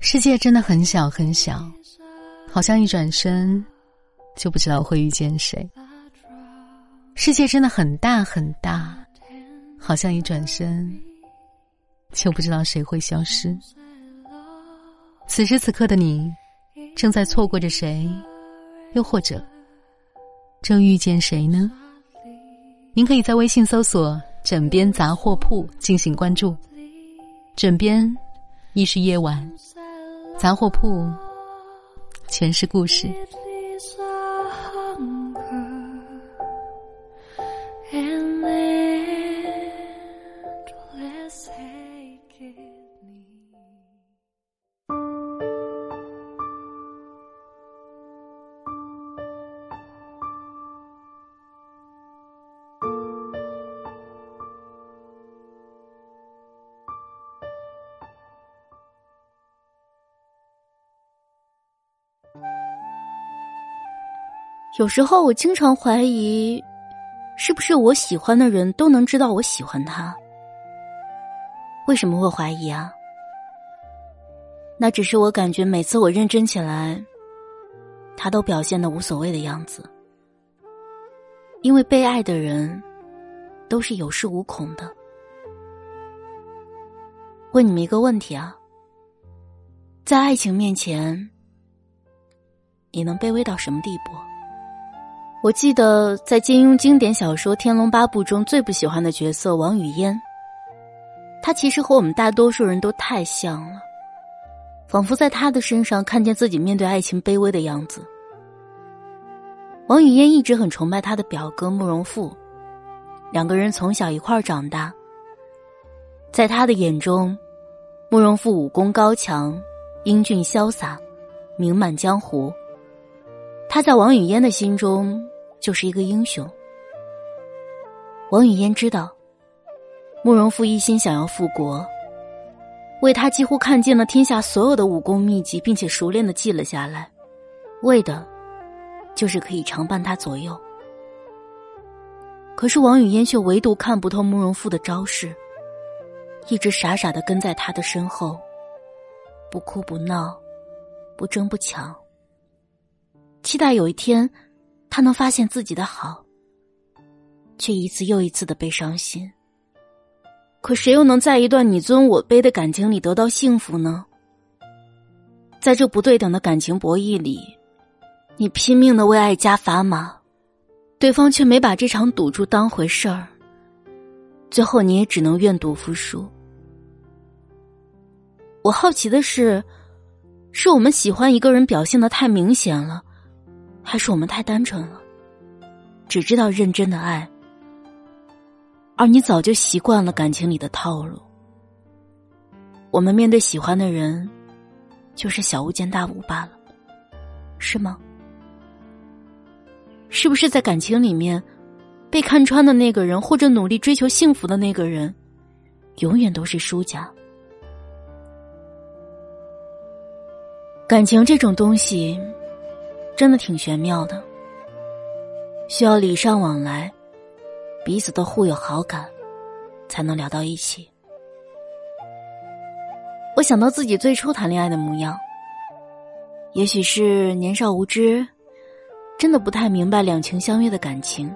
世界真的很小很小，好像一转身就不知道会遇见谁。世界真的很大很大，好像一转身就不知道谁会消失。此时此刻的你，正在错过着谁，又或者正遇见谁呢？您可以在微信搜索“枕边杂货铺”进行关注。枕边亦是夜晚，杂货铺全是故事。有时候我经常怀疑，是不是我喜欢的人都能知道我喜欢他？为什么会怀疑啊？那只是我感觉每次我认真起来，他都表现的无所谓的样子。因为被爱的人都是有恃无恐的。问你们一个问题啊，在爱情面前，你能卑微到什么地步？我记得在金庸经典小说《天龙八部》中最不喜欢的角色王语嫣，她其实和我们大多数人都太像了，仿佛在她的身上看见自己面对爱情卑微的样子。王语嫣一直很崇拜她的表哥慕容复，两个人从小一块儿长大，在他的眼中，慕容复武功高强，英俊潇洒，名满江湖。他在王语嫣的心中。就是一个英雄。王语嫣知道，慕容复一心想要复国，为他几乎看尽了天下所有的武功秘籍，并且熟练的记了下来，为的，就是可以常伴他左右。可是王语嫣却唯独看不透慕容复的招式，一直傻傻的跟在他的身后，不哭不闹，不争不抢，期待有一天。他能发现自己的好，却一次又一次的被伤心。可谁又能在一段你尊我卑的感情里得到幸福呢？在这不对等的感情博弈里，你拼命的为爱加砝码，对方却没把这场赌注当回事儿，最后你也只能愿赌服输。我好奇的是，是我们喜欢一个人表现的太明显了。还是我们太单纯了，只知道认真的爱，而你早就习惯了感情里的套路。我们面对喜欢的人，就是小巫见大巫罢了，是吗？是不是在感情里面，被看穿的那个人，或者努力追求幸福的那个人，永远都是输家？感情这种东西。真的挺玄妙的，需要礼尚往来，彼此都互有好感，才能聊到一起。我想到自己最初谈恋爱的模样，也许是年少无知，真的不太明白两情相悦的感情，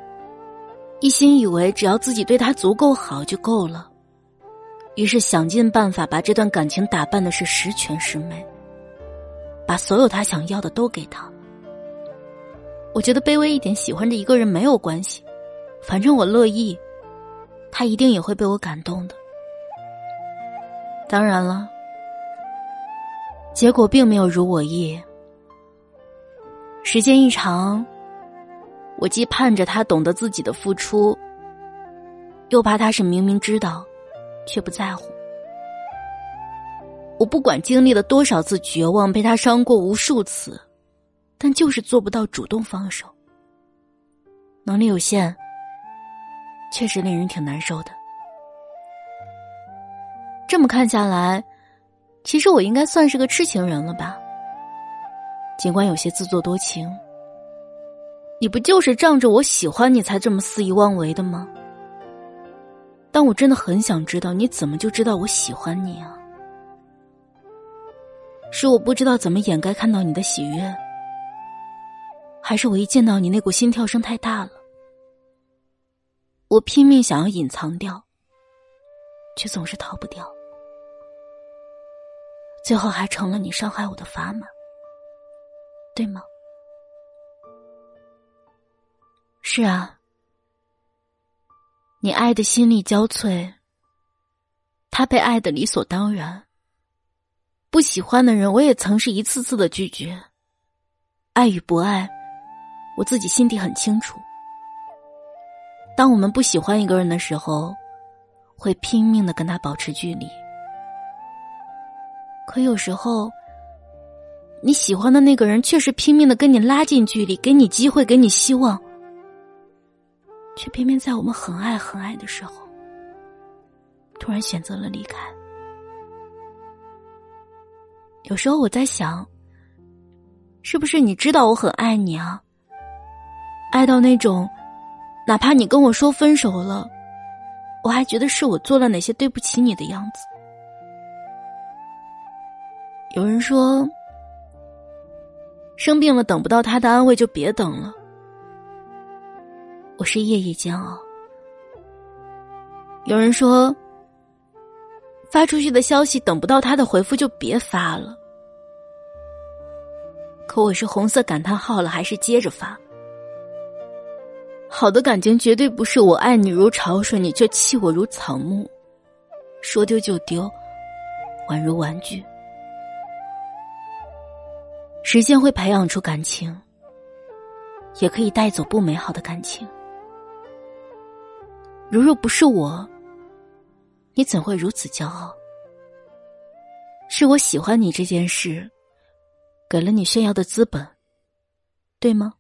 一心以为只要自己对他足够好就够了，于是想尽办法把这段感情打扮的是十全十美，把所有他想要的都给他。我觉得卑微一点，喜欢着一个人没有关系，反正我乐意，他一定也会被我感动的。当然了，结果并没有如我意。时间一长，我既盼着他懂得自己的付出，又怕他是明明知道，却不在乎。我不管经历了多少次绝望，被他伤过无数次。但就是做不到主动放手，能力有限，确实令人挺难受的。这么看下来，其实我应该算是个痴情人了吧？尽管有些自作多情，你不就是仗着我喜欢你才这么肆意妄为的吗？但我真的很想知道，你怎么就知道我喜欢你啊？是我不知道怎么掩盖看到你的喜悦，还是我一见到你那股心跳声太大了，我拼命想要隐藏掉，却总是逃不掉，最后还成了你伤害我的砝码，对吗？是啊，你爱的心力交瘁，他被爱的理所当然。不喜欢的人，我也曾是一次次的拒绝。爱与不爱，我自己心底很清楚。当我们不喜欢一个人的时候，会拼命的跟他保持距离。可有时候，你喜欢的那个人，却是拼命的跟你拉近距离，给你机会，给你希望，却偏偏在我们很爱很爱的时候，突然选择了离开。有时候我在想，是不是你知道我很爱你啊？爱到那种，哪怕你跟我说分手了，我还觉得是我做了哪些对不起你的样子。有人说，生病了等不到他的安慰就别等了。我是夜夜煎熬。有人说。发出去的消息等不到他的回复就别发了。可我是红色感叹号了，还是接着发？好的感情绝对不是我爱你如潮水，你却弃我如草木，说丢就丢，宛如玩具。时间会培养出感情，也可以带走不美好的感情。如若不是我。你怎会如此骄傲？是我喜欢你这件事，给了你炫耀的资本，对吗？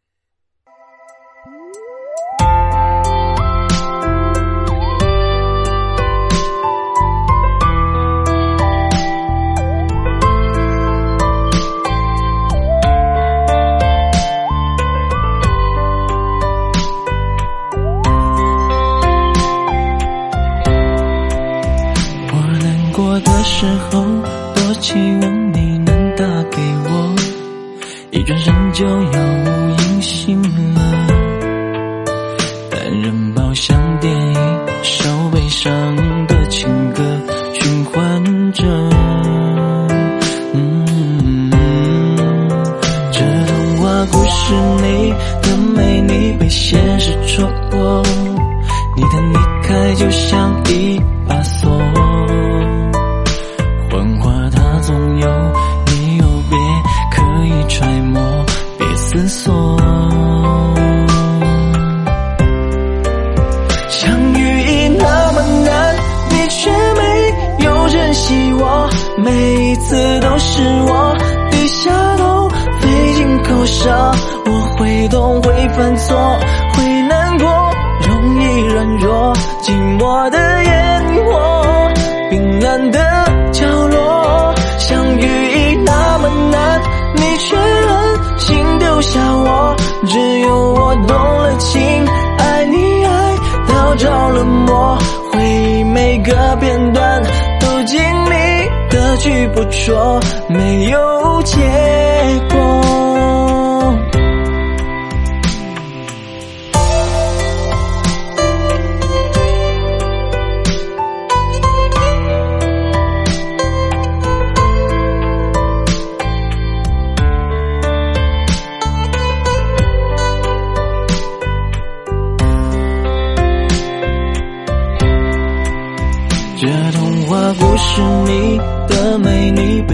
我的时候多期望你能打给我，一转身就杳无音信了。单人包厢电影，首悲伤的情歌循环着。这童话故事里的美丽被现每一次都是我低下头，费尽口舌。我会懂，会犯错，会难过，容易软弱。寂寞的烟火，冰冷的角落，相遇已那么难，你却狠心丢下我。只有我动了情，爱你爱到着了魔，回忆每个片段。不错，没有结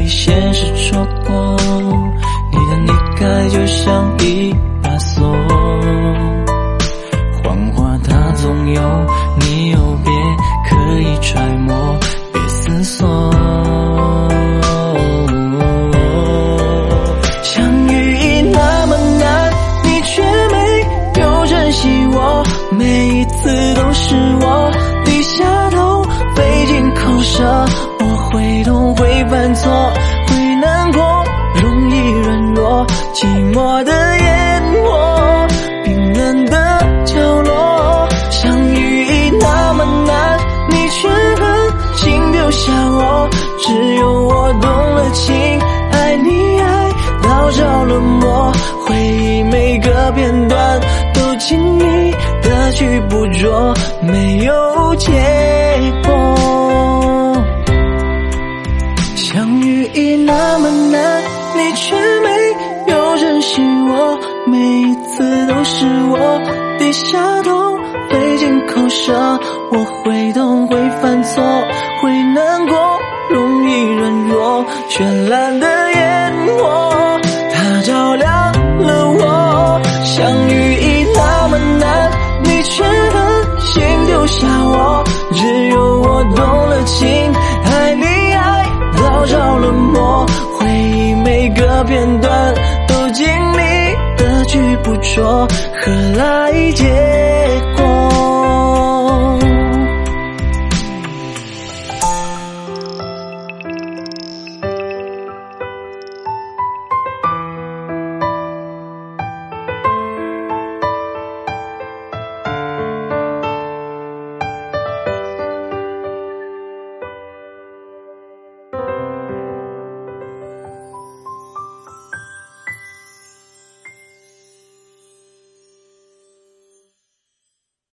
被现实戳破，你的离开就像一把锁，谎话它总有你有别刻意揣摩，别思索。相遇已那么难，你却没有珍惜我，每一次都是我低下头。我会痛，会犯错，会难过，容易软弱，寂寞的烟火，冰冷的角落，相遇已那么难，你却狠心留下我，只有我动了情，爱你爱到着了魔，回忆每个片段都轻易的去捕捉，没有结。我，每一次都是我低下头，费尽口舌。我会懂，会犯错，会难过，容易软弱，绚烂的烟火，它照亮了我。相遇已那么难，你却狠心丢下我，说，何来解